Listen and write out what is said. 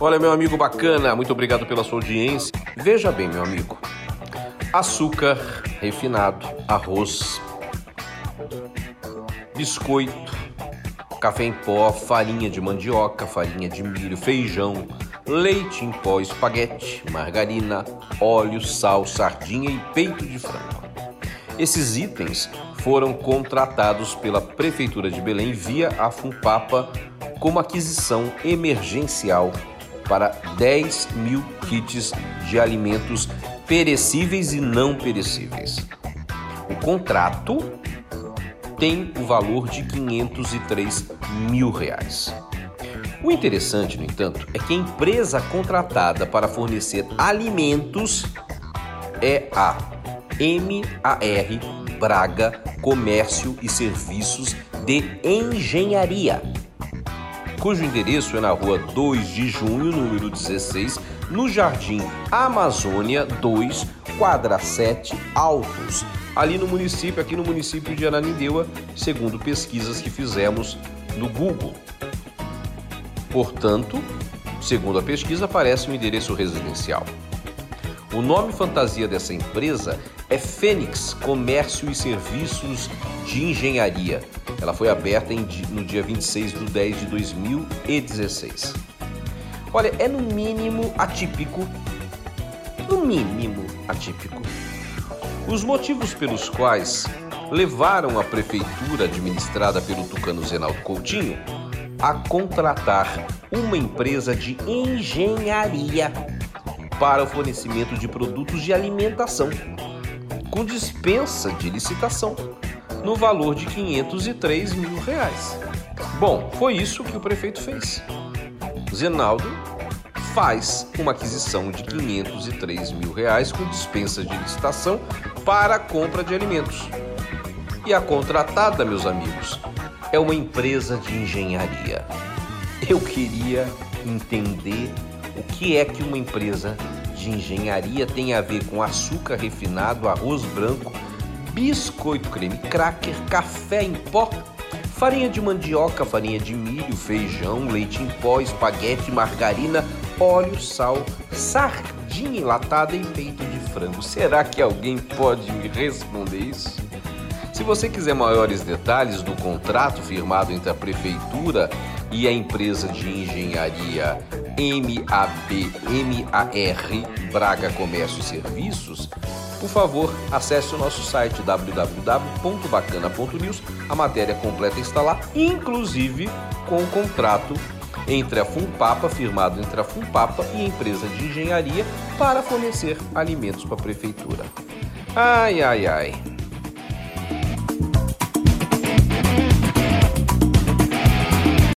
Olha, meu amigo bacana, muito obrigado pela sua audiência. Veja bem, meu amigo: açúcar refinado, arroz, biscoito, café em pó, farinha de mandioca, farinha de milho, feijão, leite em pó, espaguete, margarina, óleo, sal, sardinha e peito de frango. Esses itens foram contratados pela Prefeitura de Belém via a Funpapa como aquisição emergencial para 10 mil kits de alimentos perecíveis e não perecíveis. O contrato tem o valor de 503 mil reais. O interessante, no entanto, é que a empresa contratada para fornecer alimentos é a MAR Braga Comércio e Serviços de Engenharia, cujo endereço é na rua 2 de junho, número 16, no Jardim Amazônia 2, quadra 7, Altos, ali no município, aqui no município de Ananindeua, segundo pesquisas que fizemos no Google. Portanto, segundo a pesquisa, aparece um endereço residencial. O nome fantasia dessa empresa é Fênix Comércio e Serviços de Engenharia. Ela foi aberta em, no dia 26 de 10 de 2016. Olha, é no mínimo atípico. No mínimo atípico. Os motivos pelos quais levaram a prefeitura administrada pelo tucano Zenaldo Coutinho a contratar uma empresa de engenharia para o fornecimento de produtos de alimentação, com dispensa de licitação, no valor de 503 mil reais. Bom, foi isso que o prefeito fez. Zenaldo faz uma aquisição de 503 mil reais com dispensa de licitação para a compra de alimentos. E a contratada, meus amigos, é uma empresa de engenharia. Eu queria entender o que é que uma empresa de engenharia tem a ver com açúcar refinado, arroz branco, biscoito creme cracker, café em pó, farinha de mandioca, farinha de milho, feijão, leite em pó, espaguete, margarina, óleo, sal, sardinha enlatada e peito de frango. Será que alguém pode me responder isso? Se você quiser maiores detalhes do contrato firmado entre a prefeitura e a empresa de engenharia MAB, MAR Braga Comércio e Serviços, por favor, acesse o nosso site www.bacana.news. A matéria completa está lá, inclusive com o contrato entre a Funpapa, firmado entre a Funpapa e a empresa de engenharia para fornecer alimentos para a prefeitura. Ai, ai, ai.